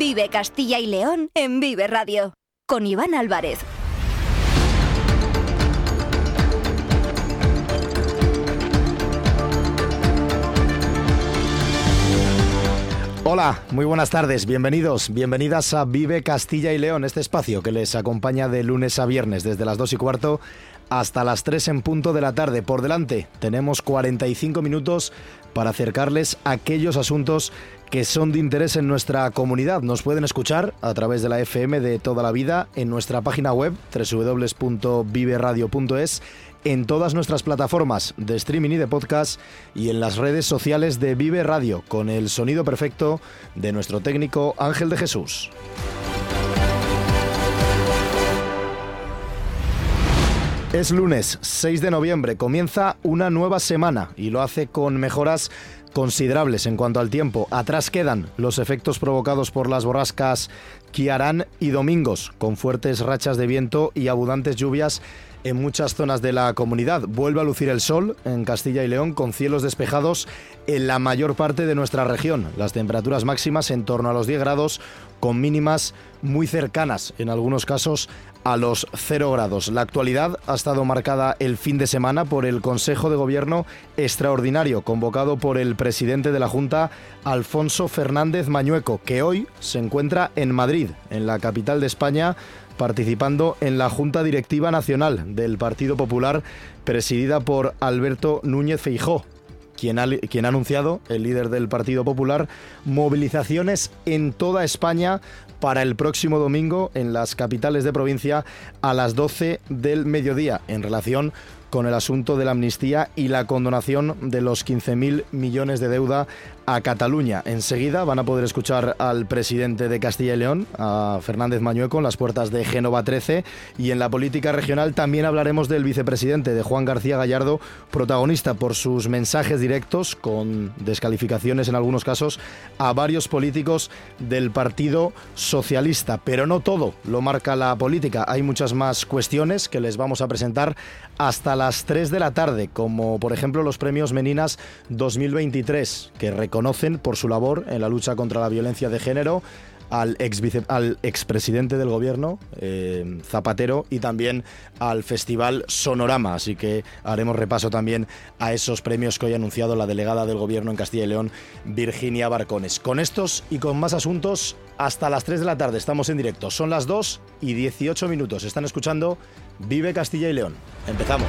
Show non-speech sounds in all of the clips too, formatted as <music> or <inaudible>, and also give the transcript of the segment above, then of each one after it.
Vive Castilla y León en Vive Radio. Con Iván Álvarez. Hola, muy buenas tardes, bienvenidos, bienvenidas a Vive Castilla y León, este espacio que les acompaña de lunes a viernes desde las 2 y cuarto hasta las 3 en punto de la tarde. Por delante tenemos 45 minutos para acercarles aquellos asuntos que son de interés en nuestra comunidad. Nos pueden escuchar a través de la FM de toda la vida en nuestra página web www.viveradio.es en todas nuestras plataformas de streaming y de podcast y en las redes sociales de Vive Radio con el sonido perfecto de nuestro técnico Ángel de Jesús. Es lunes 6 de noviembre, comienza una nueva semana y lo hace con mejoras considerables en cuanto al tiempo. Atrás quedan los efectos provocados por las borrascas Kiarán y Domingos, con fuertes rachas de viento y abundantes lluvias en muchas zonas de la comunidad. Vuelve a lucir el sol en Castilla y León con cielos despejados en la mayor parte de nuestra región. Las temperaturas máximas en torno a los 10 grados con mínimas muy cercanas en algunos casos a los 0 grados. La actualidad ha estado marcada el fin de semana por el Consejo de Gobierno extraordinario convocado por el presidente de la Junta, Alfonso Fernández Mañueco, que hoy se encuentra en Madrid, en la capital de España, participando en la Junta Directiva Nacional del Partido Popular, presidida por Alberto Núñez Feijó. Quien ha, anunciado, el líder del Partido Popular, movilizaciones en toda España para el próximo domingo en las capitales de provincia a las 12 del mediodía en relación con el asunto de la amnistía y la condonación de los 15.000 millones de deuda a Cataluña. Enseguida van a poder escuchar al presidente de Castilla y León, a Fernández Mañueco, en las puertas de Génova 13. Y en la política regional también hablaremos del vicepresidente, de Juan García Gallardo, protagonista por sus mensajes directos, con descalificaciones en algunos casos, a varios políticos del Partido Socialista. Pero no todo lo marca la política. Hay muchas más cuestiones que les vamos a presentar hasta las 3 de la tarde, como por ejemplo los premios Meninas 2023, que conocen por su labor en la lucha contra la violencia de género al, ex al expresidente del gobierno, eh, Zapatero, y también al Festival Sonorama. Así que haremos repaso también a esos premios que hoy ha anunciado la delegada del gobierno en Castilla y León, Virginia Barcones. Con estos y con más asuntos, hasta las 3 de la tarde estamos en directo. Son las 2 y 18 minutos. Están escuchando Vive Castilla y León. Empezamos.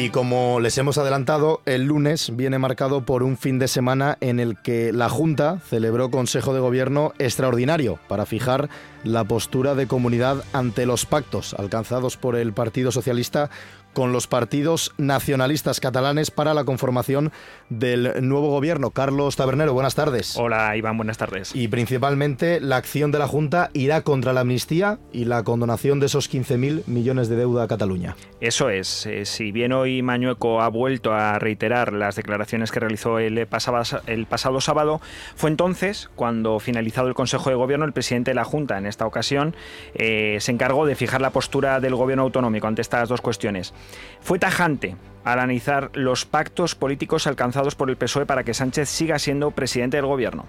Y como les hemos adelantado, el lunes viene marcado por un fin de semana en el que la Junta celebró Consejo de Gobierno extraordinario para fijar la postura de comunidad ante los pactos alcanzados por el Partido Socialista con los partidos nacionalistas catalanes para la conformación del nuevo gobierno. Carlos Tabernero, buenas tardes. Hola Iván, buenas tardes. Y principalmente la acción de la Junta irá contra la amnistía y la condonación de esos 15.000 millones de deuda a Cataluña. Eso es. Eh, si bien hoy Mañueco ha vuelto a reiterar las declaraciones que realizó el pasado, el pasado sábado, fue entonces cuando, finalizado el Consejo de Gobierno, el presidente de la Junta, en esta ocasión, eh, se encargó de fijar la postura del gobierno autonómico ante estas dos cuestiones. Fue tajante al analizar los pactos políticos alcanzados por el PSOE para que Sánchez siga siendo presidente del gobierno.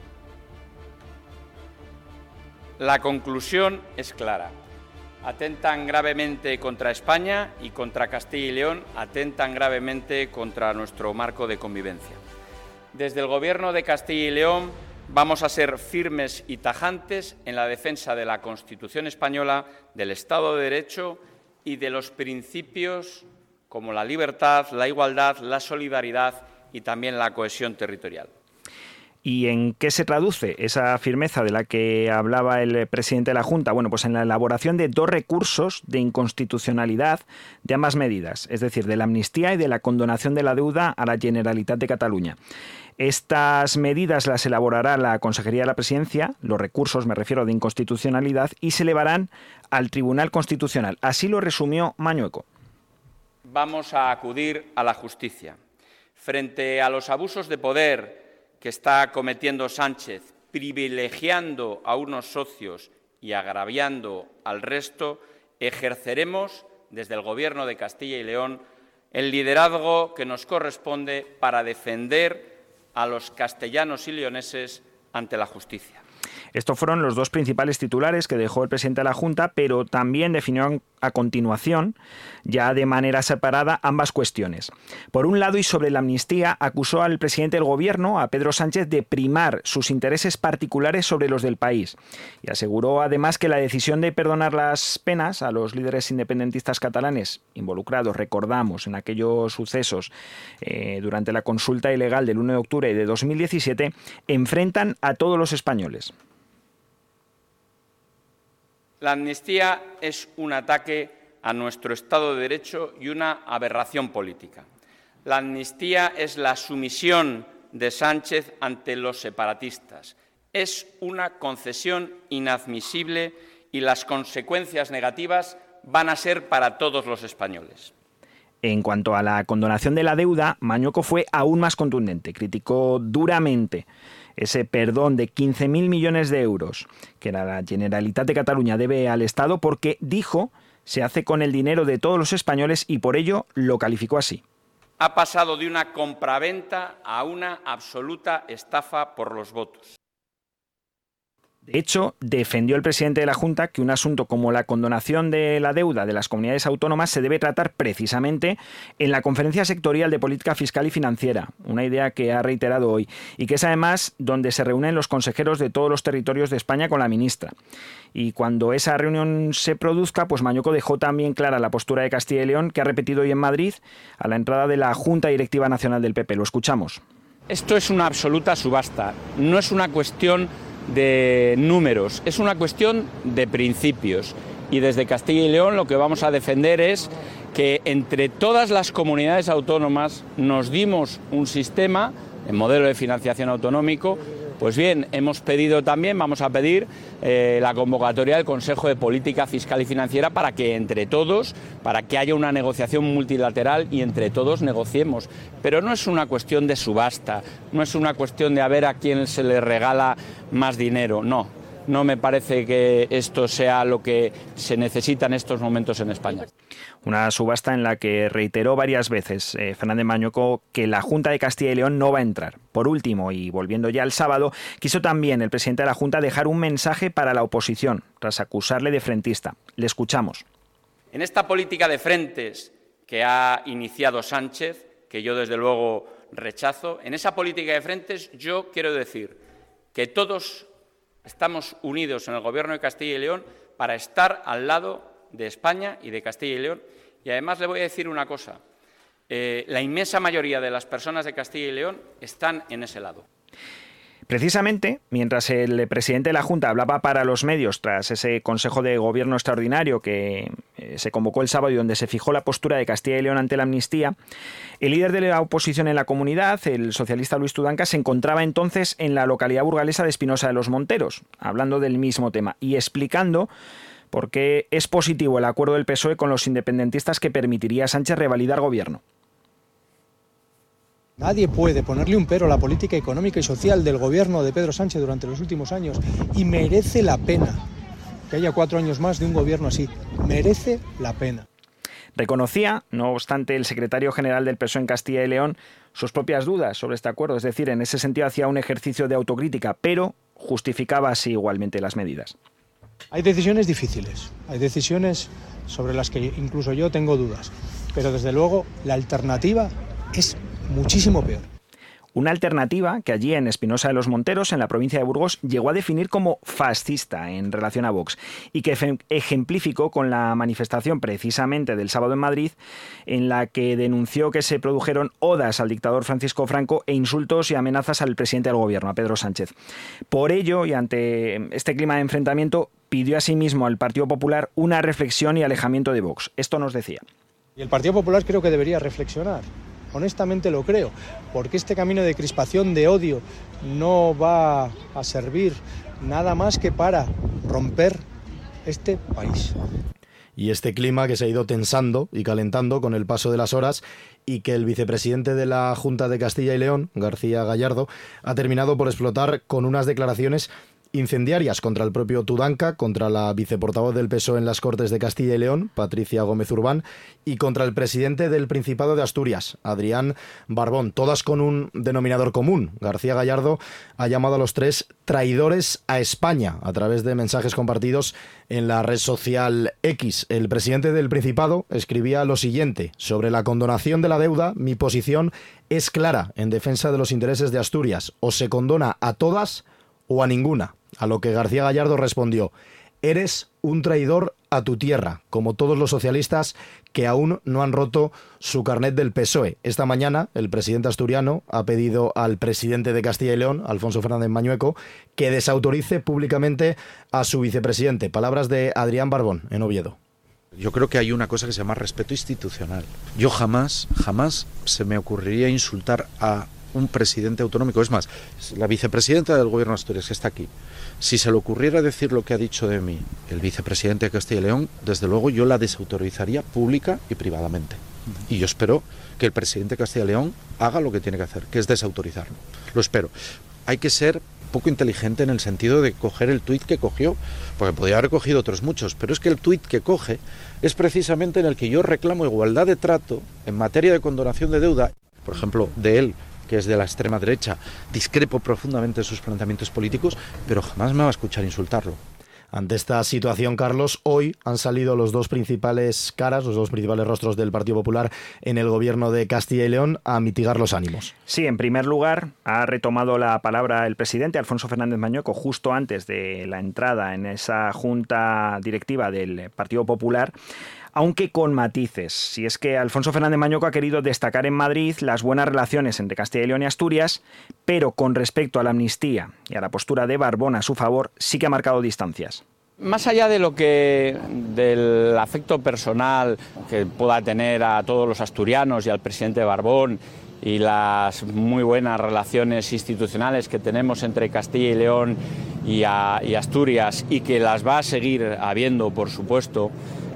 La conclusión es clara. Atentan gravemente contra España y contra Castilla y León, atentan gravemente contra nuestro marco de convivencia. Desde el Gobierno de Castilla y León vamos a ser firmes y tajantes en la defensa de la Constitución española, del Estado de Derecho y de los principios como la libertad, la igualdad, la solidaridad y también la cohesión territorial. ¿Y en qué se traduce esa firmeza de la que hablaba el presidente de la Junta? Bueno, pues en la elaboración de dos recursos de inconstitucionalidad de ambas medidas, es decir, de la amnistía y de la condonación de la deuda a la Generalitat de Cataluña. Estas medidas las elaborará la Consejería de la Presidencia, los recursos, me refiero, de inconstitucionalidad, y se elevarán al Tribunal Constitucional. Así lo resumió Mañueco. vamos a acudir a la justicia. Frente a los abusos de poder que está cometiendo Sánchez, privilegiando a unos socios y agraviando al resto, ejerceremos desde el Gobierno de Castilla y León el liderazgo que nos corresponde para defender a los castellanos y leoneses ante la justicia. Estos fueron los dos principales titulares que dejó el presidente de la Junta, pero también definió a continuación, ya de manera separada, ambas cuestiones. Por un lado, y sobre la amnistía, acusó al presidente del gobierno, a Pedro Sánchez, de primar sus intereses particulares sobre los del país. Y aseguró además que la decisión de perdonar las penas a los líderes independentistas catalanes involucrados, recordamos, en aquellos sucesos eh, durante la consulta ilegal del 1 de octubre de 2017, enfrentan a todos los españoles. La amnistía es un ataque a nuestro Estado de Derecho y una aberración política. La amnistía es la sumisión de Sánchez ante los separatistas. Es una concesión inadmisible y las consecuencias negativas van a ser para todos los españoles. En cuanto a la condonación de la deuda, Mañoco fue aún más contundente. Criticó duramente ese perdón de 15.000 millones de euros que la Generalitat de Cataluña debe al Estado porque dijo se hace con el dinero de todos los españoles y por ello lo calificó así. Ha pasado de una compraventa a una absoluta estafa por los votos. De hecho, defendió el presidente de la Junta que un asunto como la condonación de la deuda de las comunidades autónomas se debe tratar precisamente en la Conferencia Sectorial de Política Fiscal y Financiera, una idea que ha reiterado hoy, y que es además donde se reúnen los consejeros de todos los territorios de España con la ministra. Y cuando esa reunión se produzca, pues Mañoco dejó también clara la postura de Castilla y León, que ha repetido hoy en Madrid a la entrada de la Junta Directiva Nacional del PP. Lo escuchamos. Esto es una absoluta subasta, no es una cuestión de números, es una cuestión de principios. Y desde Castilla y León lo que vamos a defender es que entre todas las comunidades autónomas nos dimos un sistema, el modelo de financiación autonómico, pues bien, hemos pedido también, vamos a pedir eh, la convocatoria del Consejo de Política Fiscal y Financiera para que entre todos, para que haya una negociación multilateral y entre todos negociemos. Pero no es una cuestión de subasta, no es una cuestión de a ver a quién se le regala más dinero, no. No me parece que esto sea lo que se necesita en estos momentos en España. Una subasta en la que reiteró varias veces eh, Fernández Mañoco que la Junta de Castilla y León no va a entrar. Por último, y volviendo ya al sábado, quiso también el presidente de la Junta dejar un mensaje para la oposición, tras acusarle de frentista. Le escuchamos. En esta política de frentes que ha iniciado Sánchez, que yo desde luego rechazo, en esa política de frentes yo quiero decir que todos estamos unidos en el Gobierno de Castilla y León para estar al lado de España y de Castilla y León. Y además le voy a decir una cosa. Eh, la inmensa mayoría de las personas de Castilla y León están en ese lado. Precisamente, mientras el presidente de la Junta hablaba para los medios tras ese Consejo de Gobierno extraordinario que eh, se convocó el sábado y donde se fijó la postura de Castilla y León ante la amnistía, el líder de la oposición en la comunidad, el socialista Luis Tudanca, se encontraba entonces en la localidad burgalesa de Espinosa de los Monteros, hablando del mismo tema y explicando por qué es positivo el acuerdo del PSOE con los independentistas que permitiría a Sánchez revalidar gobierno. Nadie puede ponerle un pero a la política económica y social del gobierno de Pedro Sánchez durante los últimos años y merece la pena que haya cuatro años más de un gobierno así. Merece la pena. Reconocía, no obstante, el secretario general del PSOE en Castilla y León sus propias dudas sobre este acuerdo, es decir, en ese sentido hacía un ejercicio de autocrítica, pero justificaba así igualmente las medidas. Hay decisiones difíciles, hay decisiones sobre las que incluso yo tengo dudas, pero desde luego la alternativa es muchísimo peor. Una alternativa que allí en Espinosa de los Monteros, en la provincia de Burgos, llegó a definir como fascista en relación a Vox y que ejemplificó con la manifestación precisamente del sábado en Madrid, en la que denunció que se produjeron odas al dictador Francisco Franco e insultos y amenazas al presidente del gobierno, a Pedro Sánchez. Por ello, y ante este clima de enfrentamiento, pidió asimismo al Partido Popular una reflexión y alejamiento de Vox. Esto nos decía. Y el Partido Popular creo que debería reflexionar honestamente lo creo, porque este camino de crispación, de odio, no va a servir nada más que para romper este país. Y este clima que se ha ido tensando y calentando con el paso de las horas y que el vicepresidente de la Junta de Castilla y León, García Gallardo, ha terminado por explotar con unas declaraciones incendiarias contra el propio Tudanca, contra la viceportavoz del PSOE en las Cortes de Castilla y León, Patricia Gómez Urbán, y contra el presidente del Principado de Asturias, Adrián Barbón, todas con un denominador común. García Gallardo ha llamado a los tres traidores a España a través de mensajes compartidos en la red social X. El presidente del Principado escribía lo siguiente, sobre la condonación de la deuda, mi posición es clara en defensa de los intereses de Asturias. O se condona a todas o a ninguna. A lo que García Gallardo respondió, eres un traidor a tu tierra, como todos los socialistas que aún no han roto su carnet del PSOE. Esta mañana el presidente asturiano ha pedido al presidente de Castilla y León, Alfonso Fernández Mañueco, que desautorice públicamente a su vicepresidente. Palabras de Adrián Barbón en Oviedo. Yo creo que hay una cosa que se llama respeto institucional. Yo jamás, jamás se me ocurriría insultar a un presidente autonómico. Es más, la vicepresidenta del gobierno Asturias, que está aquí, si se le ocurriera decir lo que ha dicho de mí el vicepresidente de Castilla y León, desde luego yo la desautorizaría pública y privadamente. Y yo espero que el presidente de Castilla y León haga lo que tiene que hacer, que es desautorizarlo. Lo espero. Hay que ser poco inteligente en el sentido de coger el tuit que cogió, porque podría haber cogido otros muchos, pero es que el tuit que coge es precisamente en el que yo reclamo igualdad de trato en materia de condonación de deuda, por ejemplo, de él que es de la extrema derecha, discrepo profundamente de sus planteamientos políticos, pero jamás me va a escuchar insultarlo. Ante esta situación, Carlos, hoy han salido los dos principales caras, los dos principales rostros del Partido Popular en el gobierno de Castilla y León a mitigar los ánimos. Sí, en primer lugar, ha retomado la palabra el presidente Alfonso Fernández Mañueco justo antes de la entrada en esa junta directiva del Partido Popular aunque con matices. Si es que Alfonso Fernández Mañoco ha querido destacar en Madrid las buenas relaciones entre Castilla y León y Asturias, pero con respecto a la amnistía y a la postura de Barbón a su favor, sí que ha marcado distancias. Más allá de lo que del afecto personal que pueda tener a todos los asturianos y al presidente Barbón y las muy buenas relaciones institucionales que tenemos entre Castilla y León y, y Asturias y que las va a seguir habiendo, por supuesto,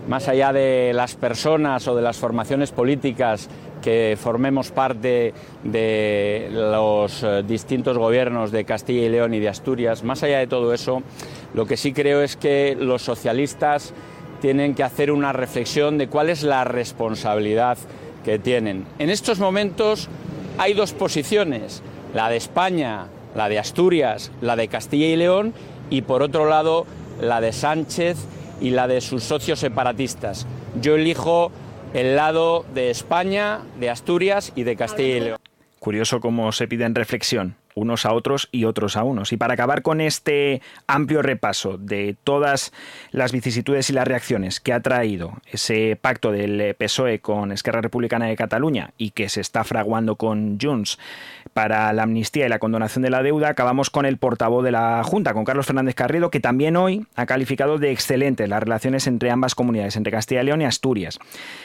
más allá de las personas o de las formaciones políticas que formemos parte de los eh, distintos gobiernos de Castilla y León y de Asturias, más allá de todo eso, lo que sí creo es que los socialistas tienen que hacer una reflexión de cuál es la responsabilidad que tienen. En estos momentos hay dos posiciones, la de España, la de Asturias, la de Castilla y León y por otro lado la de Sánchez y la de sus socios separatistas. Yo elijo el lado de España, de Asturias y de Castilla y León. Curioso cómo se piden reflexión unos a otros y otros a unos. Y para acabar con este amplio repaso de todas las vicisitudes y las reacciones que ha traído ese pacto del PSOE con Esquerra Republicana de Cataluña y que se está fraguando con Junts para la amnistía y la condonación de la deuda, acabamos con el portavoz de la Junta, con Carlos Fernández Carrido, que también hoy ha calificado de excelentes las relaciones entre ambas comunidades, entre Castilla y León y Asturias.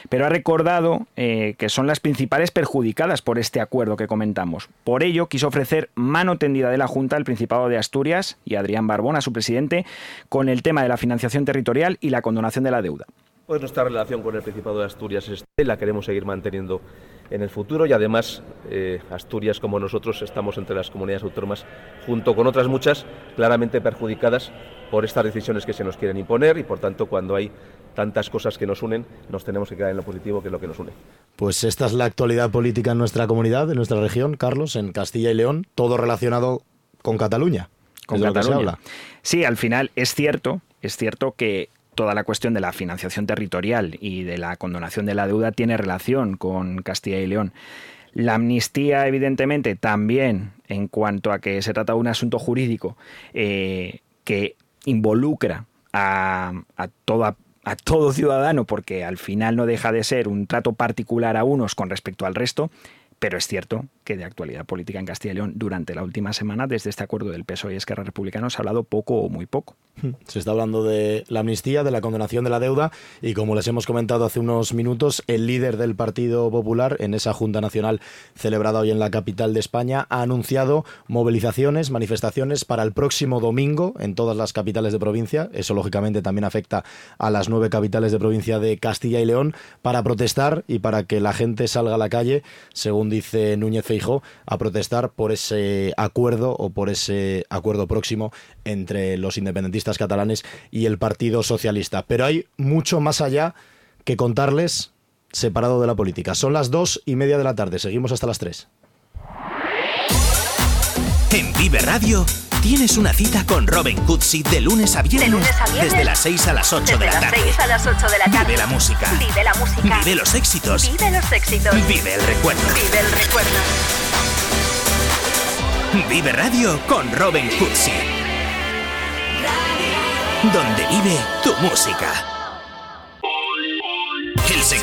Pero ha recordado eh, que son las principales perjudicadas por este acuerdo que comentamos. Por ello, quiso ofrecer mano tendida de la Junta al Principado de Asturias y Adrián Barbón, su presidente, con el tema de la financiación territorial y la condonación de la deuda. Pues nuestra relación con el Principado de Asturias la queremos seguir manteniendo en el futuro y además eh, Asturias como nosotros estamos entre las comunidades autónomas junto con otras muchas claramente perjudicadas por estas decisiones que se nos quieren imponer y por tanto cuando hay tantas cosas que nos unen nos tenemos que quedar en lo positivo que es lo que nos une. Pues esta es la actualidad política en nuestra comunidad, en nuestra región, Carlos, en Castilla y León, todo relacionado con Cataluña. Con Cataluña. Sí, al final es cierto, es cierto que toda la cuestión de la financiación territorial y de la condonación de la deuda tiene relación con Castilla y León. La amnistía, evidentemente, también en cuanto a que se trata de un asunto jurídico eh, que involucra a, toda, a todo ciudadano, porque al final no deja de ser un trato particular a unos con respecto al resto, pero es cierto que de actualidad política en Castilla y León durante la última semana, desde este acuerdo del PSOE y Esquerra Republicana, se ha hablado poco o muy poco. Se está hablando de la amnistía, de la condenación de la deuda y como les hemos comentado hace unos minutos, el líder del Partido Popular en esa Junta Nacional celebrada hoy en la capital de España ha anunciado movilizaciones, manifestaciones para el próximo domingo en todas las capitales de provincia. Eso lógicamente también afecta a las nueve capitales de provincia de Castilla y León para protestar y para que la gente salga a la calle, según dice Núñez Feijo, a protestar por ese acuerdo o por ese acuerdo próximo entre los independentistas catalanes y el Partido Socialista. Pero hay mucho más allá que contarles separado de la política. Son las dos y media de la tarde. Seguimos hasta las tres. En Vive Radio tienes una cita con Robin Cutsi de lunes a viernes. Desde las 6 a las 8 de la tarde. a las 8 de la tarde. Vive la música. Vive la música. Vive los éxitos. Vive los éxitos. Vive el recuerdo. Vive el recuerdo. Vive Radio con Robin Cutsi. Donde vive tu música.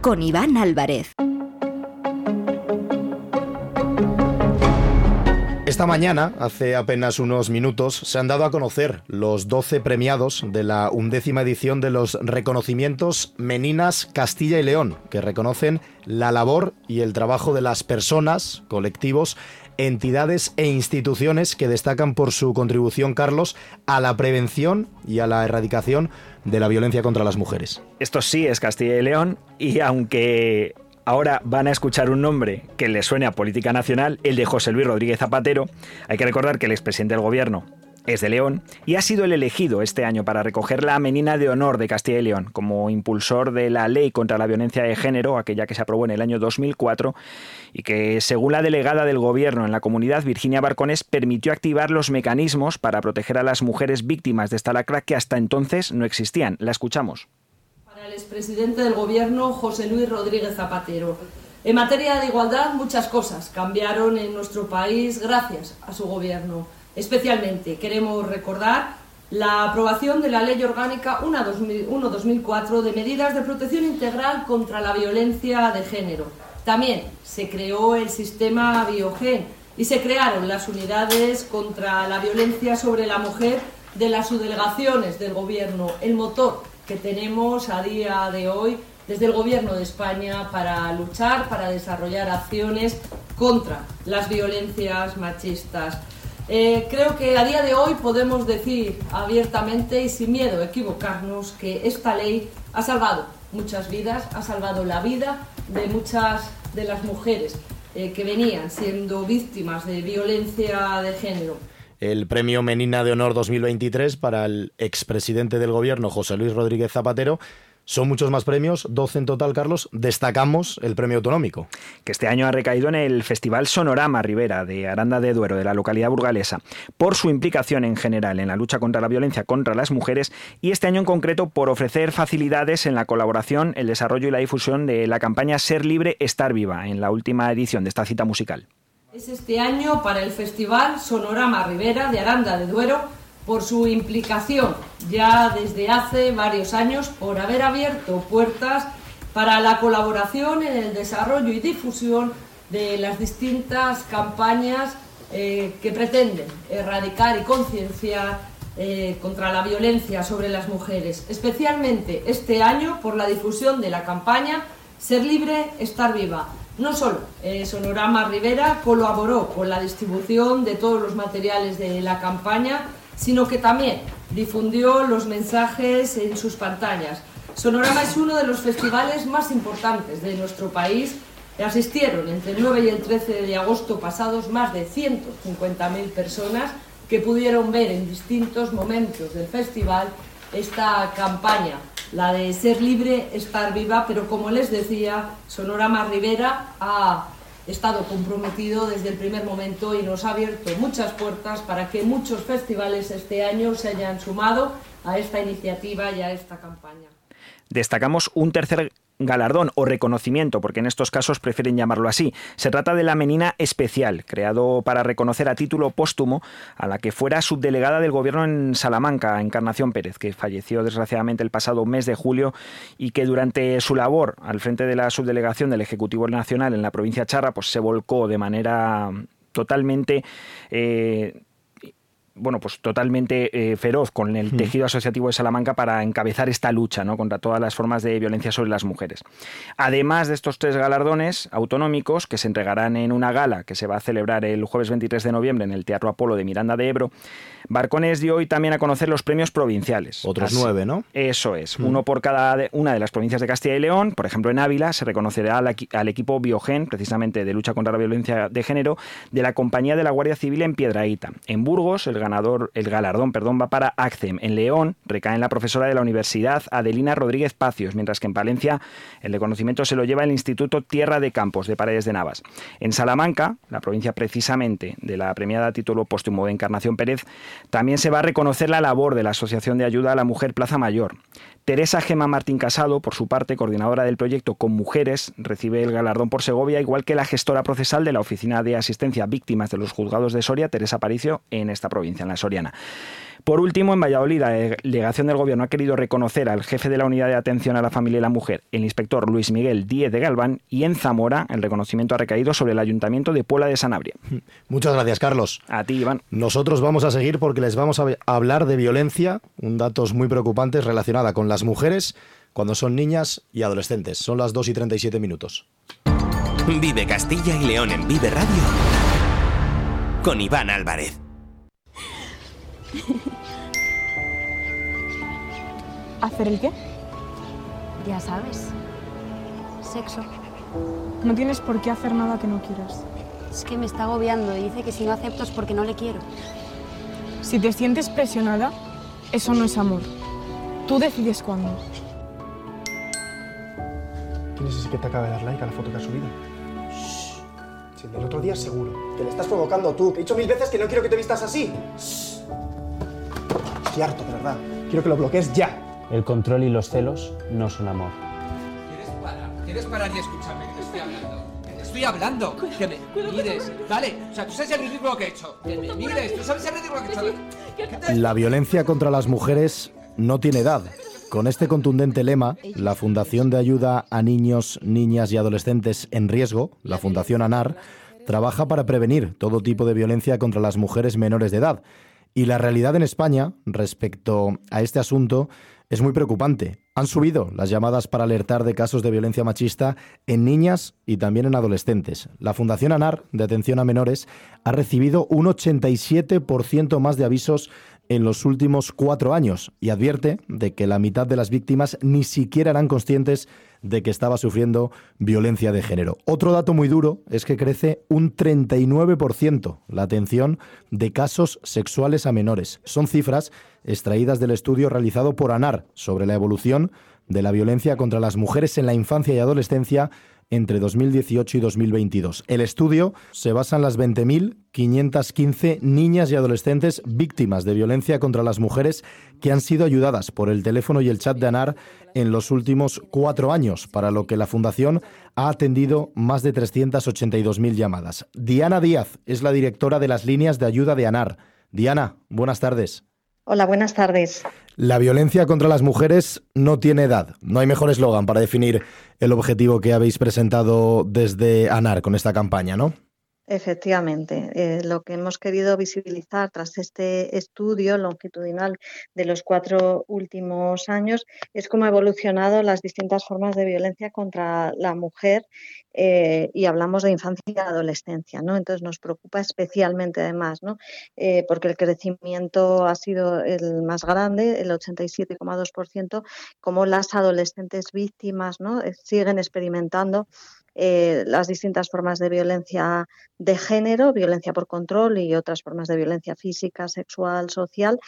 Con Iván Álvarez. Esta mañana, hace apenas unos minutos, se han dado a conocer los 12 premiados de la undécima edición de los reconocimientos Meninas Castilla y León, que reconocen la labor y el trabajo de las personas, colectivos, entidades e instituciones que destacan por su contribución, Carlos, a la prevención y a la erradicación de la violencia contra las mujeres. Esto sí es Castilla y León y aunque ahora van a escuchar un nombre que les suene a política nacional, el de José Luis Rodríguez Zapatero, hay que recordar que el expresidente del gobierno es de León y ha sido el elegido este año para recoger la menina de honor de Castilla y León como impulsor de la ley contra la violencia de género, aquella que se aprobó en el año 2004 y que, según la delegada del gobierno en la comunidad, Virginia Barcones, permitió activar los mecanismos para proteger a las mujeres víctimas de esta lacra que hasta entonces no existían. La escuchamos. Para el expresidente del gobierno, José Luis Rodríguez Zapatero. En materia de igualdad, muchas cosas cambiaron en nuestro país gracias a su gobierno. Especialmente queremos recordar la aprobación de la Ley Orgánica 1-2004 de medidas de protección integral contra la violencia de género. También se creó el sistema Biogen y se crearon las unidades contra la violencia sobre la mujer de las subdelegaciones del Gobierno, el motor que tenemos a día de hoy desde el Gobierno de España para luchar, para desarrollar acciones contra las violencias machistas. Eh, creo que a día de hoy podemos decir abiertamente y sin miedo a equivocarnos que esta ley ha salvado muchas vidas, ha salvado la vida de muchas de las mujeres eh, que venían siendo víctimas de violencia de género. El premio Menina de Honor 2023 para el expresidente del gobierno, José Luis Rodríguez Zapatero, son muchos más premios, 12 en total, Carlos. Destacamos el premio autonómico. Que este año ha recaído en el Festival Sonorama Rivera de Aranda de Duero, de la localidad burgalesa, por su implicación en general en la lucha contra la violencia contra las mujeres y este año en concreto por ofrecer facilidades en la colaboración, el desarrollo y la difusión de la campaña Ser Libre, Estar Viva, en la última edición de esta cita musical. Es este año para el Festival Sonorama Rivera de Aranda de Duero por su implicación ya desde hace varios años, por haber abierto puertas para la colaboración en el desarrollo y difusión de las distintas campañas eh, que pretenden erradicar y concienciar eh, contra la violencia sobre las mujeres, especialmente este año por la difusión de la campaña Ser libre, estar viva. No solo eh, Sonorama Rivera colaboró con la distribución de todos los materiales de la campaña, sino que también difundió los mensajes en sus pantallas. Sonorama es uno de los festivales más importantes de nuestro país. Asistieron entre el 9 y el 13 de agosto pasados más de 150.000 personas que pudieron ver en distintos momentos del festival esta campaña, la de ser libre, estar viva, pero como les decía, Sonorama Rivera ha estado comprometido desde el primer momento y nos ha abierto muchas puertas para que muchos festivales este año se hayan sumado a esta iniciativa y a esta campaña. Destacamos un tercer galardón o reconocimiento, porque en estos casos prefieren llamarlo así. Se trata de la Menina Especial, creado para reconocer a título póstumo a la que fuera subdelegada del gobierno en Salamanca, Encarnación Pérez, que falleció desgraciadamente el pasado mes de julio y que durante su labor al frente de la subdelegación del Ejecutivo Nacional en la provincia Charra, pues se volcó de manera totalmente eh, bueno, pues totalmente eh, feroz con el tejido asociativo de Salamanca para encabezar esta lucha ¿no? contra todas las formas de violencia sobre las mujeres. Además de estos tres galardones autonómicos que se entregarán en una gala que se va a celebrar el jueves 23 de noviembre en el Teatro Apolo de Miranda de Ebro, Barcones dio hoy también a conocer los premios provinciales. Otros nueve, ¿no? Eso es, uno por cada una de las provincias de Castilla y León. Por ejemplo, en Ávila se reconocerá al, al, equipo Biogen, precisamente de lucha contra la violencia de género, de la compañía de la Guardia Civil en Piedraíta. En Burgos, el ganador, el galardón, perdón, va para ACCEM. En León recae en la profesora de la Universidad Adelina Rodríguez Pacios, mientras que en Palencia el reconocimiento se lo lleva el Instituto Tierra de Campos de Paredes de Navas. En Salamanca, la provincia precisamente de la premiada título póstumo de Encarnación Pérez, también se va a reconocer la labor de la Asociación de Ayuda a la Mujer Plaza Mayor. Teresa Gema Martín Casado, por su parte, coordinadora del proyecto Con Mujeres, recibe el galardón por Segovia, igual que la gestora procesal de la Oficina de Asistencia a Víctimas de los Juzgados de Soria, Teresa Paricio, en esta provincia, en la Soriana. Por último, en Valladolid, la delegación del Gobierno ha querido reconocer al jefe de la Unidad de Atención a la Familia y la Mujer, el inspector Luis Miguel Díez de Galván, y en Zamora el reconocimiento ha recaído sobre el Ayuntamiento de Puebla de Sanabria. <laughs> Muchas gracias, Carlos. A ti, Iván. Nosotros vamos a seguir porque les vamos a hablar de violencia, un datos muy preocupantes relacionada con las mujeres cuando son niñas y adolescentes. Son las 2 y 37 minutos. Vive Castilla y León en Vive Radio con Iván Álvarez. <laughs> ¿Hacer el qué? Ya sabes. Sexo. No tienes por qué hacer nada que no quieras. Es que me está agobiando y dice que si no acepto es porque no le quiero. Si te sientes presionada, eso no es amor. Tú decides cuándo. ¿Quién es ese que te acaba de dar like a la foto que ha subido? Si el del otro día seguro. Que le estás provocando tú. Que he dicho mil veces que no quiero que te vistas así. Estoy harto, de verdad. Quiero que lo bloquees ya. El control y los celos no son amor. ¿Quieres parar? ¿Quieres parar y escucharme que te estoy hablando? Que te estoy hablando. Que me mires. Dale. O sea, tú sabes el ridículo que he hecho. Que me mires. Tú sabes el ridículo que he hecho. La violencia contra las mujeres no tiene edad. Con este contundente lema, la Fundación de Ayuda a Niños, Niñas y Adolescentes en Riesgo, la Fundación ANAR, trabaja para prevenir todo tipo de violencia contra las mujeres menores de edad. Y la realidad en España respecto a este asunto es muy preocupante. Han subido las llamadas para alertar de casos de violencia machista en niñas y también en adolescentes. La Fundación ANAR, de Atención a Menores, ha recibido un 87% más de avisos en los últimos cuatro años y advierte de que la mitad de las víctimas ni siquiera eran conscientes que estaba sufriendo violencia de género. Otro dato muy duro es que crece un 39% la atención de casos sexuales a menores. Son cifras extraídas del estudio realizado por ANAR sobre la evolución de la violencia contra las mujeres en la infancia y adolescencia entre 2018 y 2022. El estudio se basa en las 20.515 niñas y adolescentes víctimas de violencia contra las mujeres que han sido ayudadas por el teléfono y el chat de ANAR en los últimos cuatro años, para lo que la Fundación ha atendido más de 382.000 llamadas. Diana Díaz es la directora de las líneas de ayuda de ANAR. Diana, buenas tardes. Hola, buenas tardes. La violencia contra las mujeres no tiene edad. No hay mejor eslogan para definir el objetivo que habéis presentado desde ANAR con esta campaña, ¿no? Efectivamente, eh, lo que hemos querido visibilizar tras este estudio longitudinal de los cuatro últimos años es cómo ha evolucionado las distintas formas de violencia contra la mujer eh, y hablamos de infancia y adolescencia, ¿no? Entonces nos preocupa especialmente además, ¿no? Eh, porque el crecimiento ha sido el más grande, el 87,2%, como las adolescentes víctimas, ¿no? siguen experimentando eh, las distintas formas de violencia de género, violencia por control y otras formas de violencia física, sexual, social.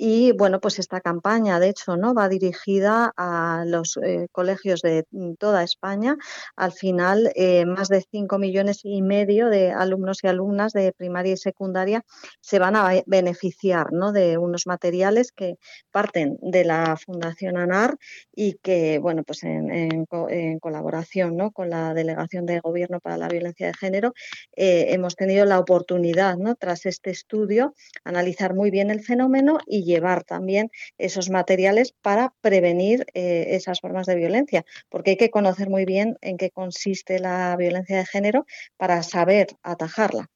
Y bueno, pues esta campaña, de hecho, ¿no? va dirigida a los eh, colegios de toda España. Al final, eh, más de 5 millones y medio de alumnos y alumnas de primaria y secundaria se van a beneficiar ¿no? de unos materiales que parten de la Fundación ANAR y que, bueno, pues en, en, colaboración ¿no? con la Delegación de Gobierno para la Violencia de Género, eh, hemos tenido la oportunidad, ¿no? tras este estudio, analizar muy bien el fenómeno y llevar también esos materiales para prevenir eh, esas formas de violencia, porque hay que conocer muy bien en qué consiste la violencia de género para saber atajarla.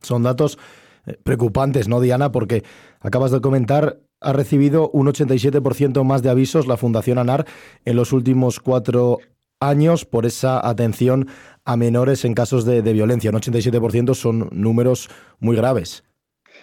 Son datos eh, preocupantes, ¿no, Diana? Porque acabas de comentar ha recibido un 87% más de avisos la Fundación ANAR en los últimos cuatro años por esa atención a menores en casos de, de violencia. Un 87% son números muy graves.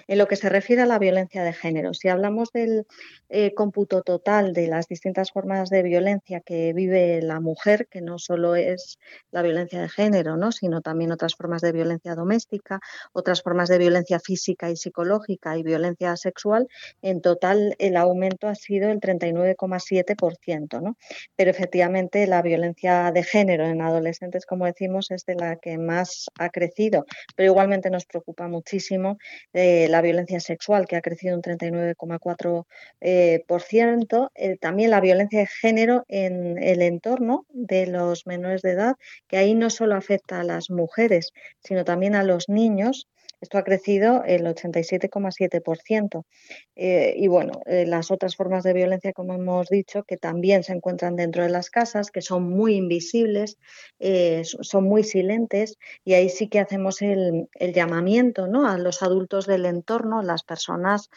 En lo que se refiere a la violencia de género, si hablamos del eh, cómputo total de las distintas formas de violencia que vive la mujer, que no solo es la violencia de género, ¿no? sino también otras formas de violencia doméstica, otras formas de violencia física y psicológica y violencia sexual, en total el aumento ha sido el 39,7%. ¿no? Pero efectivamente la violencia de género en adolescentes, como decimos, es de la que más ha crecido, pero igualmente nos preocupa muchísimo eh, la violencia sexual, que ha crecido un 39,4%. Eh, por ciento, eh, también la violencia de género en el entorno de los menores de edad, que ahí no solo afecta a las mujeres, sino también a los niños esto ha crecido el 87,7%. Eh, y bueno, eh, las otras formas de violencia, como hemos dicho, que también se encuentran dentro de las casas, que son muy invisibles, eh, son muy silentes, y ahí sí que hacemos el, llamamiento ¿no? a los adultos del entorno, las personas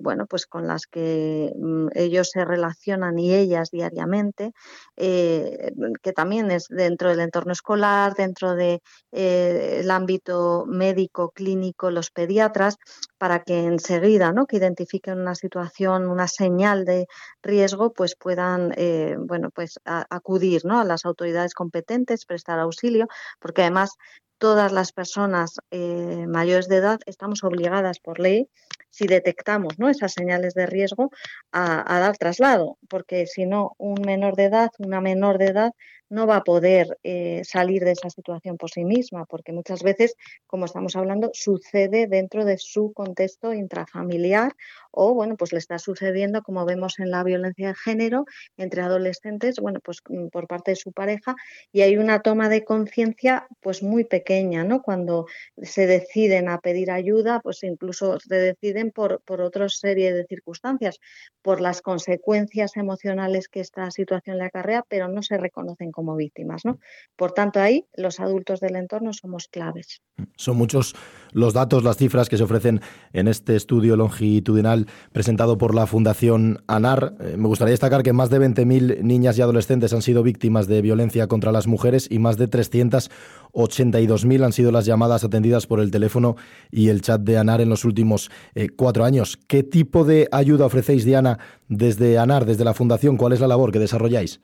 bueno, pues con las que mm, ellos se relacionan y ellas diariamente, que también es dentro del entorno escolar, dentro del ámbito médico clínico, los pediatras, para que enseguida, ¿no? que identifiquen una situación, una señal de riesgo, pues puedan, eh, bueno, pues acudir, ¿no? a las autoridades competentes, prestar auxilio, porque además todas las personas eh, mayores de edad estamos obligadas por ley, si detectamos ¿no? esas señales de riesgo, a, a dar traslado, porque si no, un menor de edad, una menor de edad no va a poder eh, salir de esa situación por sí misma, porque muchas veces, como estamos hablando, sucede dentro de su contexto intrafamiliar o, bueno, pues le está sucediendo, como vemos en la violencia de género, entre adolescentes, bueno, pues mm, por parte de su pareja, y hay una toma de conciencia, pues muy pequeña, ¿no? Cuando se deciden a pedir ayuda, pues incluso se deciden por, por otra serie de circunstancias, por las consecuencias emocionales que esta situación le acarrea, pero no se reconocen como víctimas. ¿no? Por tanto, ahí los adultos del entorno somos claves. Son muchos los datos, las cifras que se ofrecen en este estudio longitudinal presentado por la Fundación ANAR. Eh, me gustaría destacar que más de 20.000 niñas y adolescentes han sido víctimas de violencia contra las mujeres y más de 382.000 han sido las llamadas atendidas por el teléfono y el chat de ANAR en los últimos eh, cuatro años. ¿Qué tipo de ayuda ofrecéis, Diana, desde ANAR, desde la Fundación? ¿Cuál es la labor que desarrolláis?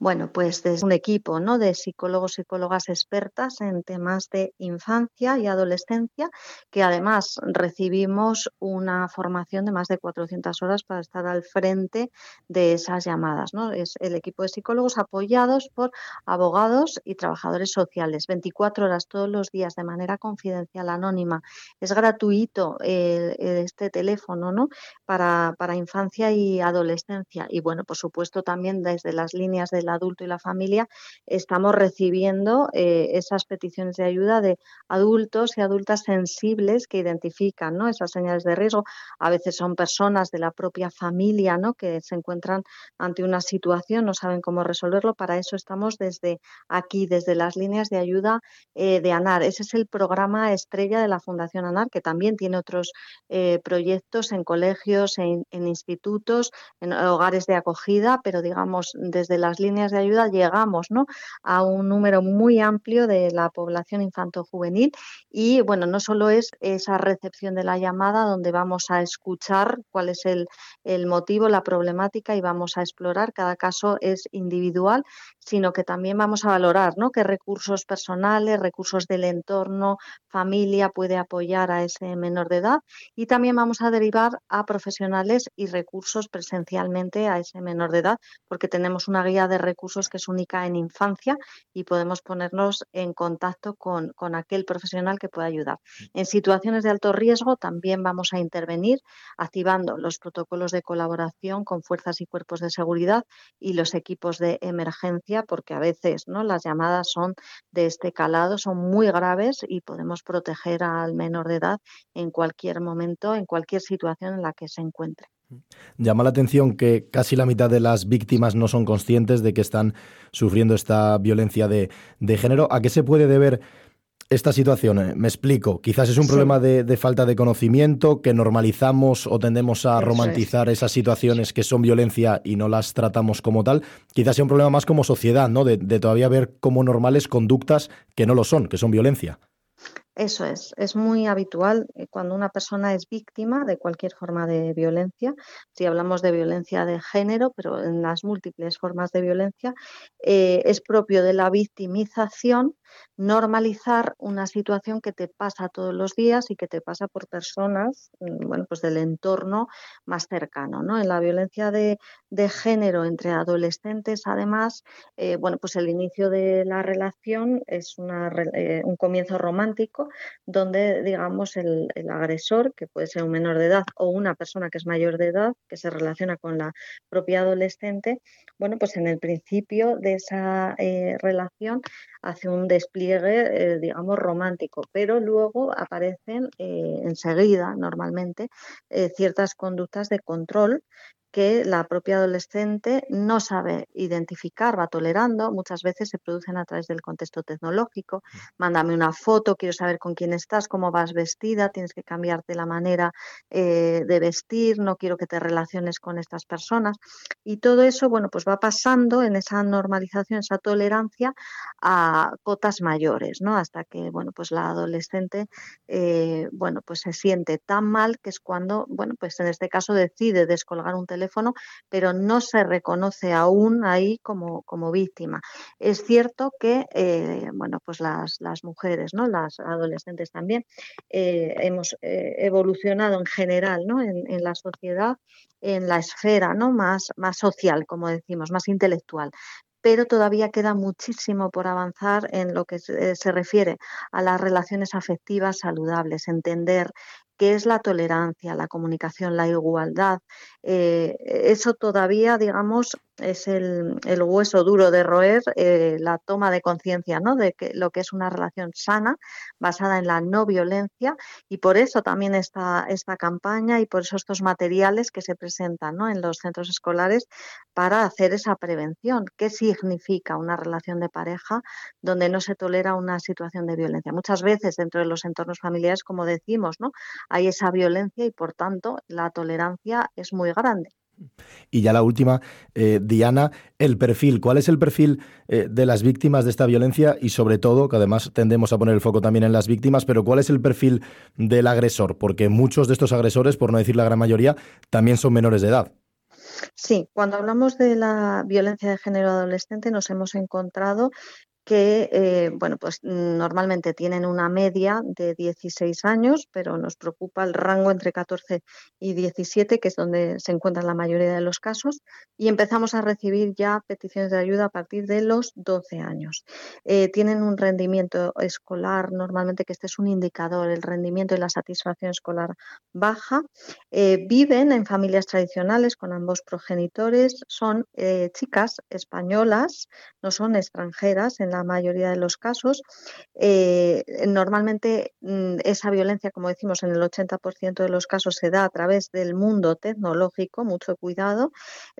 Bueno, pues desde un equipo ¿no? de psicólogos psicólogas expertas en temas de infancia y adolescencia, que además recibimos una formación de más de 400 horas para estar al frente de esas llamadas. ¿no? Es el equipo de psicólogos apoyados por abogados y trabajadores sociales, 24 horas todos los días de manera confidencial, anónima. Es gratuito eh, este teléfono ¿no? para, para infancia y adolescencia. Y bueno, por supuesto también desde las líneas líneas del adulto y la familia, estamos recibiendo eh, esas peticiones de ayuda de adultos y adultas sensibles que identifican ¿no? esas señales de riesgo. A veces son personas de la propia familia ¿no? que se encuentran ante una situación, no saben cómo resolverlo. Para eso estamos desde aquí, desde las líneas de ayuda eh, de ANAR. Ese es el programa estrella de la Fundación ANAR, que también tiene otros eh, proyectos en colegios, en, institutos, en hogares de acogida, pero digamos, desde las líneas de ayuda llegamos ¿no? a un número muy amplio de la población infanto-juvenil y bueno, no solo es esa recepción de la llamada donde vamos a escuchar cuál es el, el motivo, la problemática y vamos a explorar, cada caso es individual, sino que también vamos a valorar ¿no? qué recursos personales, recursos del entorno, familia puede apoyar a ese menor de edad y también vamos a derivar a profesionales y recursos presencialmente a ese menor de edad, porque tenemos una guía de recursos que es única en infancia y podemos ponernos en contacto con, con aquel profesional que pueda ayudar. En situaciones de alto riesgo también vamos a intervenir activando los protocolos de colaboración con fuerzas y cuerpos de seguridad y los equipos de emergencia, porque a veces ¿no? las llamadas son de este calado, son muy graves y podemos proteger al menor de edad en cualquier momento, en cualquier situación en la que se encuentre. Llama la atención que casi la mitad de las víctimas no son conscientes de que están sufriendo esta violencia de, género. ¿A qué se puede deber esta situación? Eh, me explico. Quizás es un problema de, falta de conocimiento, que normalizamos o tendemos a romantizar esas situaciones que son violencia y no las tratamos como tal. Quizás sea un problema más como sociedad, ¿no? De, de todavía ver como normales conductas que no lo son, que son violencia. Eso es, es muy habitual eh, cuando una persona es víctima de cualquier forma de violencia, si hablamos de violencia de género, pero en las múltiples formas de violencia, eh, es propio de la victimización normalizar una situación que te pasa todos los días y que te pasa por personas, mm, bueno, pues del entorno más cercano, ¿no? En la violencia de, género entre adolescentes, además, eh, bueno, pues el inicio de la relación es eh, un comienzo romántico donde, digamos, el, agresor, que puede ser un menor de edad o una persona que es mayor de edad, que se relaciona con la propia adolescente, bueno, pues en el principio de esa eh, relación hace un despliegue, eh, digamos, romántico, pero luego aparecen eh, enseguida, normalmente, ciertas conductas de control que la propia adolescente no sabe identificar, va tolerando, muchas veces se producen a través del contexto tecnológico. Mándame una foto, quiero saber con quién estás, cómo vas vestida, tienes que cambiarte la manera eh, de vestir, no quiero que te relaciones con estas personas. Y todo eso, bueno, pues va pasando en esa normalización, esa tolerancia a cotas mayores, ¿no? Hasta que, bueno, pues la adolescente, eh, bueno, pues se siente tan mal que es cuando, bueno, pues en este caso decide descolgar un teléfono pero no se reconoce aún ahí como, como víctima. Es cierto que, eh, bueno, pues las, las, mujeres, ¿no? las adolescentes también, eh, hemos eh, evolucionado en general ¿no? en, en, la sociedad, en la esfera ¿no? más, más social, como decimos, más intelectual pero todavía queda muchísimo por avanzar en lo que se, refiere a las relaciones afectivas saludables, entender qué es la tolerancia, la comunicación, la igualdad. Eh, eso todavía, digamos, es el, hueso duro de roer, eh, la toma de conciencia ¿no? de que, lo que es una relación sana, basada en la no violencia, y por eso también esta, esta campaña y por eso estos materiales que se presentan ¿no? en los centros escolares para hacer esa prevención. ¿Qué significa una relación de pareja donde no se tolera una situación de violencia? Muchas veces dentro de los entornos familiares, como decimos, ¿no? hay esa violencia y por tanto la tolerancia es muy grande. Y ya la última, eh, Diana, el perfil. ¿Cuál es el perfil eh, de las víctimas de esta violencia? Y sobre todo, que además tendemos a poner el foco también en las víctimas, pero ¿cuál es el perfil del agresor? Porque muchos de estos agresores, por no decir la gran mayoría, también son menores de edad. Sí, cuando hablamos de la violencia de género adolescente nos hemos encontrado que eh, bueno, pues normalmente tienen una media de 16 años, pero nos preocupa el rango entre 14 y 17, que es donde se encuentran la mayoría de los casos, y empezamos a recibir ya peticiones de ayuda a partir de los 12 años. Eh, tienen un rendimiento escolar, normalmente que este es un indicador, el rendimiento y la satisfacción escolar baja, eh, viven en familias tradicionales con ambos progenitores, son chicas españolas, no son extranjeras en la mayoría de los casos. Eh, normalmente mm, esa violencia, como decimos, en el 80% de los casos se da a través del mundo tecnológico, mucho cuidado.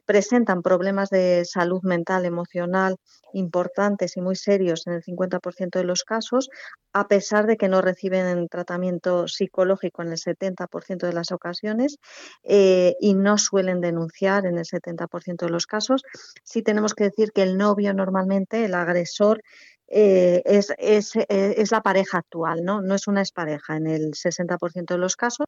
Presentan problemas de salud mental, emocional importantes y muy serios en el 50% de los casos, a pesar de que no reciben tratamiento psicológico en el 70% de las ocasiones eh, y no suelen denunciar en el 70% de los casos. Sí tenemos que decir que el novio normalmente, el agresor, eh, es, es, eh, es, la pareja actual, ¿no? No es una expareja en el 60% de los casos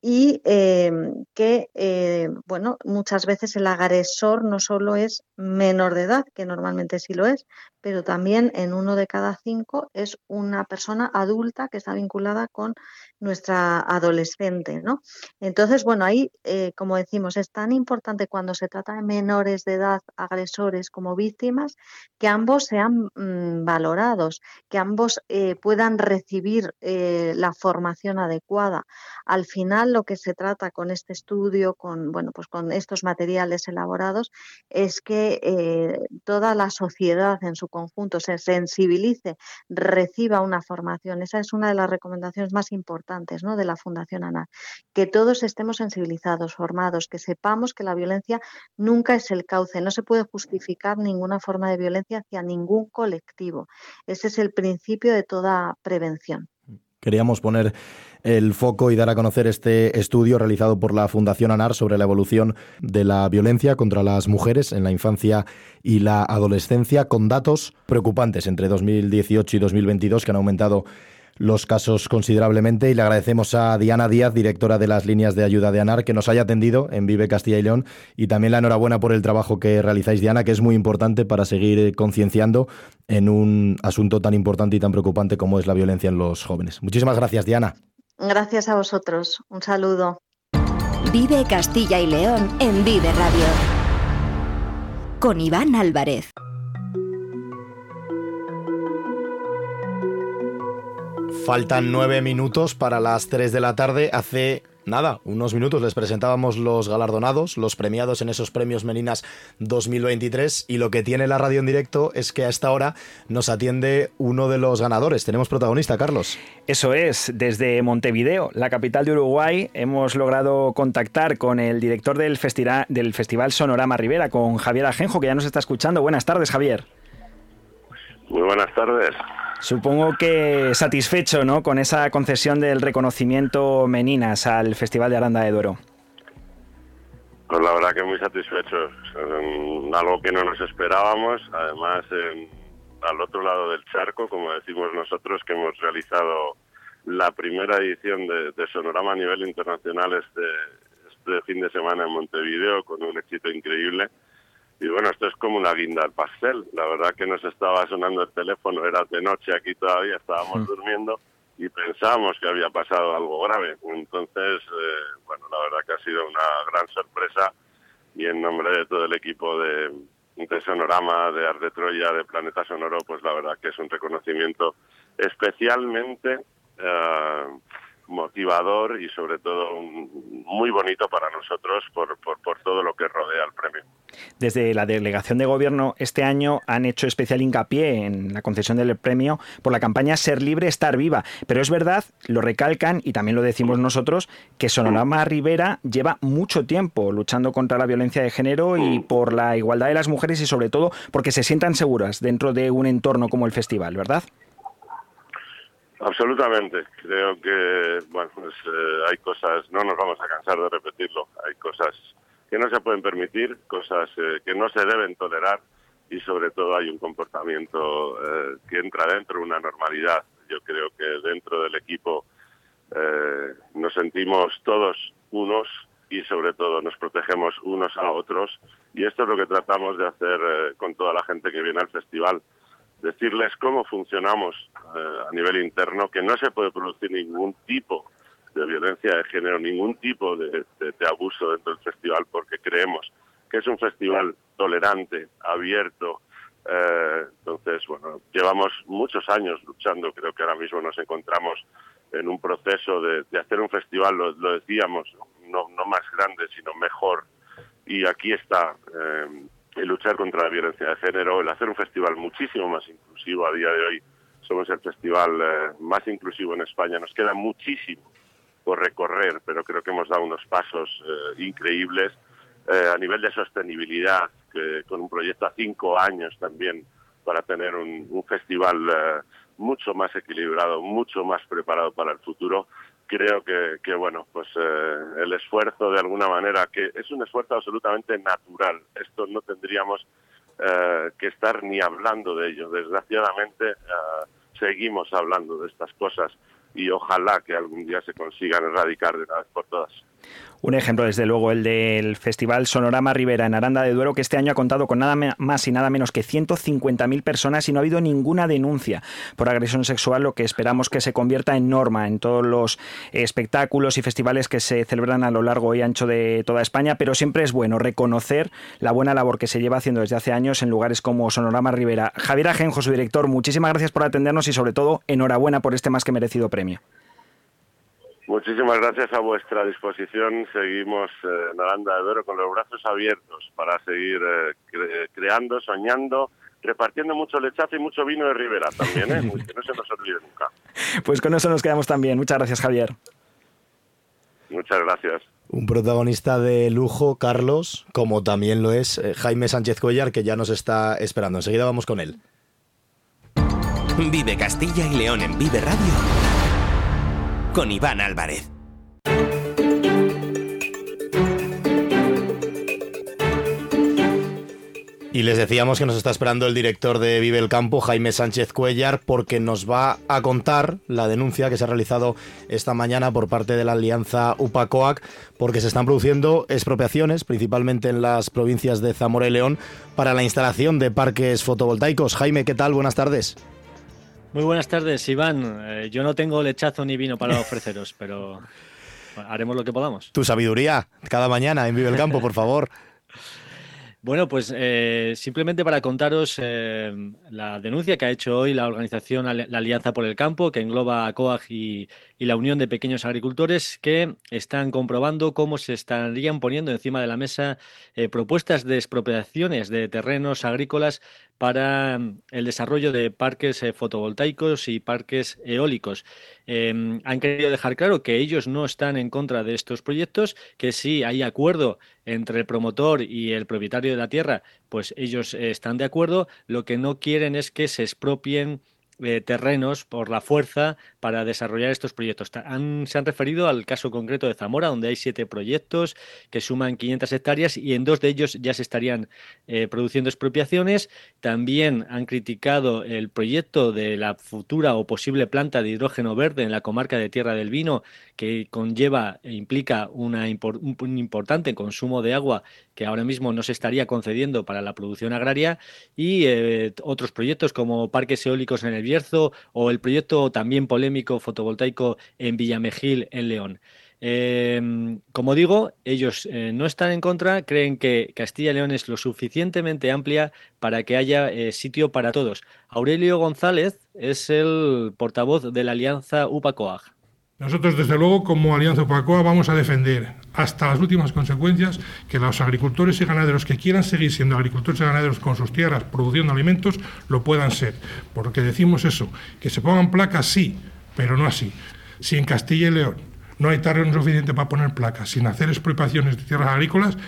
y em, que, eh, bueno, muchas veces el agresor no solo es menor de edad, que normalmente sí lo es, pero también en uno de cada cinco es una persona adulta que está vinculada con nuestra adolescente, ¿no? Entonces, bueno, ahí, eh, como decimos, es tan importante cuando se trata de menores de edad, agresores como víctimas, que ambos sean mm, valorados, que ambos eh, puedan recibir la formación adecuada. Al final, lo que se trata con este estudio, con, bueno, pues con estos materiales elaborados, es que eh, toda la sociedad en su conjunto se sensibilice, reciba una formación. Esa es una de las recomendaciones más importantes ¿no? de la Fundación ANAR, que todos estemos sensibilizados, formados, que sepamos que la violencia nunca es el cauce, no se puede justificar ninguna forma de violencia hacia ningún colectivo. Ese es el principio de toda prevención. Queríamos poner el foco y dar a conocer este estudio realizado por la Fundación ANAR sobre la evolución de la violencia contra las mujeres en la infancia y la adolescencia, con datos preocupantes entre 2018 y 2022 que han aumentado los casos considerablemente y le agradecemos a Diana Díaz, directora de las líneas de ayuda de ANAR, que nos haya atendido en Vive Castilla y León y también la enhorabuena por el trabajo que realizáis, Diana, que es muy importante para seguir concienciando en un asunto tan importante y tan preocupante como es la violencia en los jóvenes. Muchísimas gracias, Diana. Gracias a vosotros. Un saludo. Vive Castilla y León en Vive Radio. Con Iván Álvarez. Faltan nueve minutos para las tres de la tarde. Hace nada, unos minutos les presentábamos los galardonados, los premiados en esos premios Meninas 2023 y lo que tiene la radio en directo es que a esta hora nos atiende uno de los ganadores. Tenemos protagonista, Carlos. Eso es, desde Montevideo, la capital de Uruguay, hemos logrado contactar con el director del, del Festival Sonorama Rivera, con Javier Ajenjo, que ya nos está escuchando. Buenas tardes, Javier. Muy buenas tardes. Supongo que satisfecho ¿no? con esa concesión del reconocimiento Meninas al Festival de Aranda de Duero. Pues la verdad que muy satisfechos. algo que no nos esperábamos. Además, al otro lado del charco, como decimos nosotros, que hemos realizado la primera edición de, Sonorama a nivel internacional este, este fin de semana en Montevideo, con un éxito increíble y bueno, esto es como una guinda al pastel. La verdad que nos estaba sonando el teléfono, era de noche aquí todavía, estábamos mm. durmiendo y pensábamos que había pasado algo grave. Entonces, eh, bueno, la verdad que ha sido una gran sorpresa y en nombre de todo el equipo de, de Sonorama, de Arte Troya, de Planeta Sonoro, pues la verdad que es un reconocimiento especialmente eh, motivador y sobre todo muy bonito para nosotros por, por, todo lo que rodea el premio. Desde la delegación de gobierno este año han hecho especial hincapié en la concesión del premio por la campaña Ser libre, estar viva. Pero es verdad, lo recalcan y también lo decimos nosotros, que Sonorama Rivera lleva mucho tiempo luchando contra la violencia de género y por la igualdad de las mujeres y sobre todo porque se sientan seguras dentro de un entorno como el festival, ¿verdad? Absolutamente. Creo que bueno, pues, eh, hay cosas, no nos vamos a cansar de repetirlo, hay cosas que no se pueden permitir, cosas eh, que no se deben tolerar y sobre todo hay un comportamiento eh, que entra dentro de una normalidad. Yo creo que dentro del equipo nos sentimos todos unos y sobre todo nos protegemos unos a otros y esto es lo que tratamos de hacer con toda la gente que viene al festival decirles cómo funcionamos eh, a nivel interno, que no se puede producir ningún tipo de violencia de género, ningún tipo de, abuso dentro del festival, porque creemos que es un festival tolerante, abierto. Eh, entonces, bueno, llevamos muchos años luchando, creo que ahora mismo nos encontramos en un proceso de, hacer un festival, lo, decíamos, no, no, más grande, sino mejor. Y aquí está eh, el luchar contra la violencia de género, el hacer un festival muchísimo más inclusivo a día de hoy. Somos el festival eh, más inclusivo en España. Nos queda muchísimo por recorrer, pero creo que hemos dado unos pasos eh, increíbles a nivel de sostenibilidad, que, con un proyecto a cinco años también para tener un festival mucho más equilibrado, mucho más preparado para el futuro. Creo que, bueno, pues eh, el esfuerzo de alguna manera, que es un esfuerzo absolutamente natural. Esto no tendríamos eh, que estar ni hablando de ello. Desgraciadamente eh, seguimos hablando de estas cosas y ojalá que algún día se consigan erradicar de una vez por todas. Un ejemplo, desde luego, el del Festival Sonorama Rivera en Aranda de Duero, que este año ha contado con nada más y nada menos que 150.000 personas y no ha habido ninguna denuncia por agresión sexual, lo que esperamos que se convierta en norma en todos los espectáculos y festivales que se celebran a lo largo y ancho de toda España. Pero siempre es bueno reconocer la buena labor que se lleva haciendo desde hace años en lugares como Sonorama Rivera. Javier Ajenjo, su director, muchísimas gracias por atendernos y sobre todo enhorabuena por este más que merecido premio. Muchísimas gracias a vuestra disposición. Seguimos eh, en Aranda de Duero con los brazos abiertos para seguir eh, creando, soñando, repartiendo mucho lechazo y mucho vino de Ribera también, ¿eh? <laughs> que no se nos olvide nunca. Pues con eso nos quedamos también. Muchas gracias, Javier. Muchas gracias. Un protagonista de lujo, Carlos, como también lo es eh, Jaime Sánchez Cuellar, que ya nos está esperando. Enseguida vamos con él. Vive Castilla y León en Vive Radio con Iván Álvarez. Y les decíamos que nos está esperando el director de Vive el Campo, Jaime Sánchez Cuellar, porque nos va a contar la denuncia que se ha realizado esta mañana por parte de la alianza UPACOAC, porque se están produciendo expropiaciones, principalmente en las provincias de Zamora y León, para la instalación de parques fotovoltaicos. Jaime, ¿qué tal? Buenas tardes. Muy buenas tardes, Iván. Eh, yo no tengo lechazo ni vino para <laughs> ofreceros, pero haremos lo que podamos. Tu sabiduría cada mañana en Vive el Campo, por favor. <laughs> Bueno, pues eh, simplemente para contaros eh, la denuncia que ha hecho hoy la organización La Alianza por el Campo, que engloba a COAG y, la Unión de Pequeños Agricultores, que están comprobando cómo se estarían poniendo encima de la mesa eh, propuestas de expropiaciones de terrenos agrícolas para mm, el desarrollo de parques fotovoltaicos y parques eólicos. Em, han querido dejar claro que ellos no están en contra de estos proyectos, que si hay acuerdo entre el promotor y el propietario de la tierra, pues ellos eh, están de acuerdo. Lo que no quieren es que se expropien eh, terrenos por la fuerza para desarrollar estos proyectos. se han referido al caso concreto de Zamora, donde hay siete proyectos que suman 500 hectáreas y en dos de ellos ya se estarían eh, produciendo expropiaciones. También han criticado el proyecto de la futura o posible planta de hidrógeno verde en la comarca de Tierra del Vino, que conlleva e implica una un importante consumo de agua que ahora mismo no se estaría concediendo para la producción agraria y eh, otros proyectos como parques eólicos en el Bierzo o el proyecto también polémico fotovoltaico en Villamejil en León. Em, como digo, ellos eh, no están en contra, creen que Castilla y León es lo suficientemente amplia para que haya eh, sitio para todos. Aurelio González es el portavoz de la alianza UPACOAG. Nosotros, desde luego, como Alianza Opacoa, vamos a defender hasta las últimas consecuencias que los agricultores y ganaderos que quieran seguir siendo agricultores y ganaderos con sus tierras produciendo alimentos lo puedan ser. Porque decimos eso, que se pongan placas, sí, pero no así. Si en Castilla y León no hay terreno suficiente para poner placas, sin hacer expropiaciones de tierras agrícolas,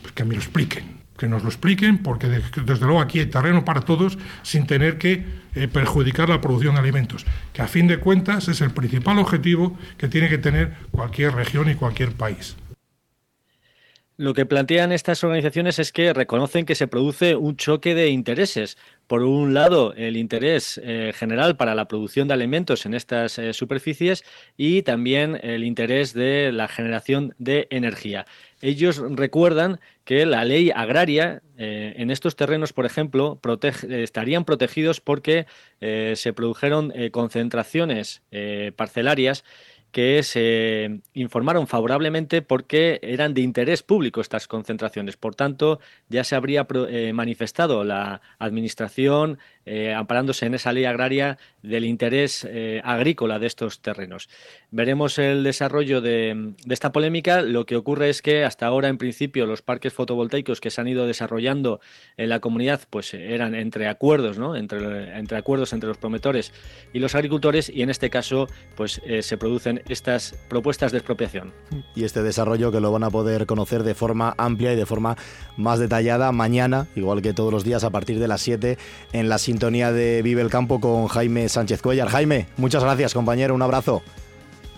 pues que me lo expliquen que nos lo expliquen, porque desde luego aquí hay terreno para todos sin tener que eh, perjudicar la producción de alimentos, que a fin de cuentas es el principal objetivo que tiene que tener cualquier región y cualquier país. Lo que plantean estas organizaciones es que reconocen que se produce un choque de intereses. Por un lado, el interés eh, general para la producción de alimentos en estas eh, superficies y también el interés de la generación de energía. Ellos recuerdan que la ley agraria eh, en estos terrenos, por ejemplo, estarían protegidos porque se produjeron concentraciones parcelarias que se informaron favorablemente porque eran de interés público estas concentraciones. Por tanto, ya se habría eh, manifestado la Administración, eh, amparándose en esa ley agraria, del interés eh, agrícola de estos terrenos. Veremos el desarrollo de, esta polémica. Lo que ocurre es que hasta ahora, en principio, los parques fotovoltaicos que se han ido desarrollando en la comunidad, pues eran entre acuerdos, ¿no? Entre, entre acuerdos entre los promotores y los agricultores, y en este caso, pues se producen estas propuestas de expropiación. Y este desarrollo que lo van a poder conocer de forma amplia y de forma más detallada mañana, igual que todos los días a partir de las 7 en la sintonía de Vive el Campo con Jaime Sánchez Cuellar. Jaime, muchas gracias compañero, un abrazo.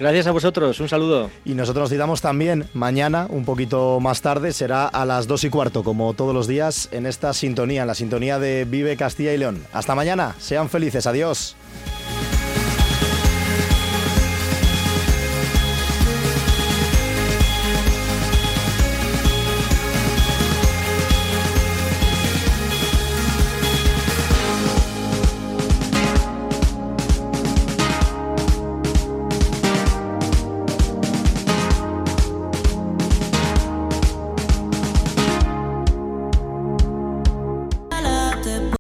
Gracias a vosotros, un saludo. Y nosotros nos citamos también mañana, un poquito más tarde, será a las 2 y cuarto, como todos los días, en esta sintonía, en la sintonía de Vive Castilla y León. Hasta mañana, sean felices, adiós.